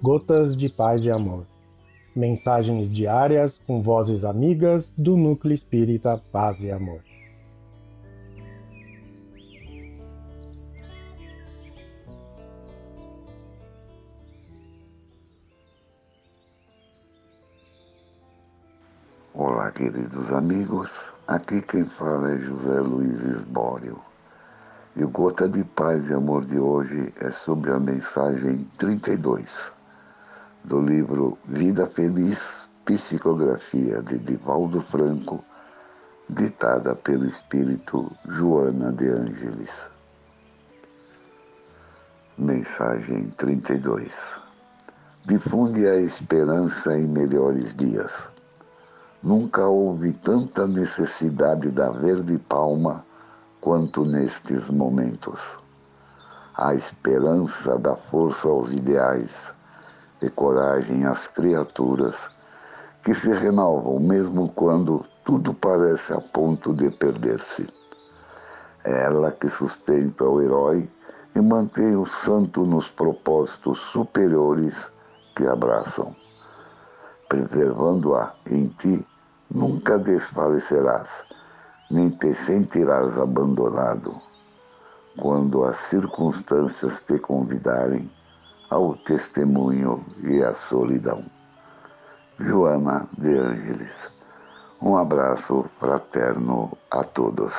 Gotas de Paz e Amor. Mensagens diárias com vozes amigas do Núcleo Espírita Paz e Amor. Olá, queridos amigos. Aqui quem fala é José Luiz Esbório. E o Gota de Paz e Amor de hoje é sobre a mensagem 32 do livro Vida Feliz, Psicografia de Divaldo Franco, ditada pelo espírito Joana de Ângeles. Mensagem 32 Difunde a esperança em melhores dias. Nunca houve tanta necessidade da verde palma quanto nestes momentos. A esperança dá força aos ideais e coragem às criaturas que se renovam mesmo quando tudo parece a ponto de perder-se. É ela que sustenta o herói e mantém o santo nos propósitos superiores que abraçam. Preservando-a em ti, nunca desfalecerás nem te sentirás abandonado quando as circunstâncias te convidarem ao testemunho e à solidão. Joana de Ângeles. Um abraço fraterno a todos.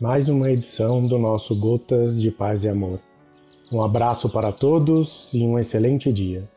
Mais uma edição do nosso Gotas de Paz e Amor. Um abraço para todos e um excelente dia.